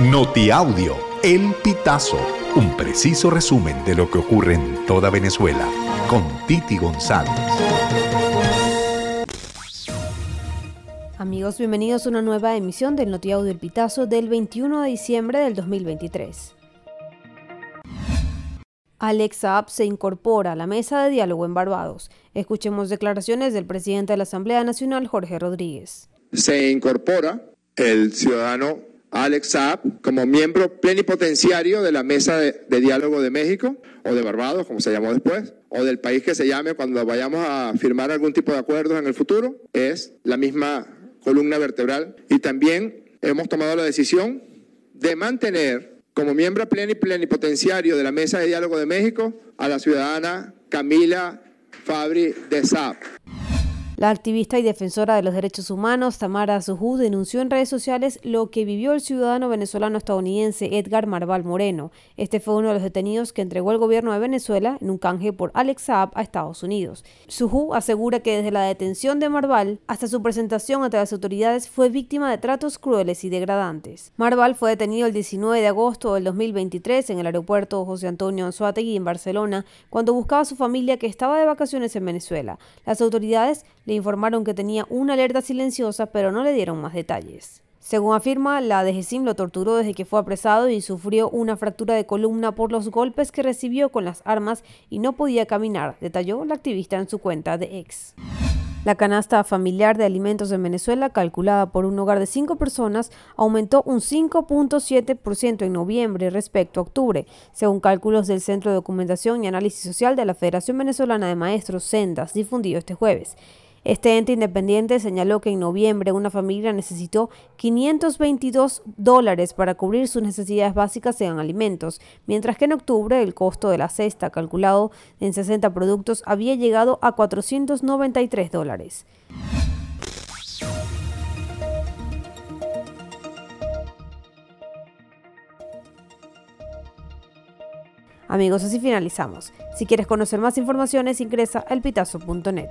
Notiaudio, El Pitazo, un preciso resumen de lo que ocurre en toda Venezuela, con Titi González. Amigos, bienvenidos a una nueva emisión del Notiaudio El Pitazo del 21 de diciembre del 2023. Alex Saab se incorpora a la mesa de diálogo en Barbados. Escuchemos declaraciones del presidente de la Asamblea Nacional, Jorge Rodríguez. Se incorpora el ciudadano Alex Saab como miembro plenipotenciario de la Mesa de, Diálogo de México o de Barbados, como se llamó después, o del país que se llame cuando vayamos a firmar algún tipo de acuerdos en el futuro, es la misma columna vertebral. Y también hemos tomado la decisión de mantener como miembro plenipotenciario de la Mesa de Diálogo de México a la ciudadana Camila Fabri de Saab. La activista y defensora de los derechos humanos Tamara Zuhu denunció en redes sociales lo que vivió el ciudadano venezolano estadounidense Edgar Marval Moreno. Este fue uno de los detenidos que entregó el gobierno de Venezuela en un canje por Alex Saab a Estados Unidos. Zuhu asegura que desde la detención de Marval hasta su presentación ante las autoridades fue víctima de tratos crueles y degradantes. Marval fue detenido el 19 de agosto del 2023 en el aeropuerto José Antonio Anzuategui en Barcelona cuando buscaba a su familia que estaba de vacaciones en Venezuela. Las autoridades le informaron que tenía una alerta silenciosa, pero no le dieron más detalles. Según afirma, la DGCIM lo torturó desde que fue apresado y sufrió una fractura de columna por los golpes que recibió con las armas y no podía caminar, detalló la activista en su cuenta de ex. La canasta familiar de alimentos en Venezuela, calculada por un hogar de cinco personas, aumentó un 5.7% en noviembre respecto a octubre, según cálculos del Centro de Documentación y Análisis Social de la Federación Venezolana de Maestros, Sendas, difundido este jueves. Este ente independiente señaló que en noviembre una familia necesitó 522 dólares para cubrir sus necesidades básicas en alimentos, mientras que en octubre el costo de la cesta calculado en 60 productos había llegado a 493 dólares. Amigos, así finalizamos. Si quieres conocer más informaciones, ingresa a elpitazo.net.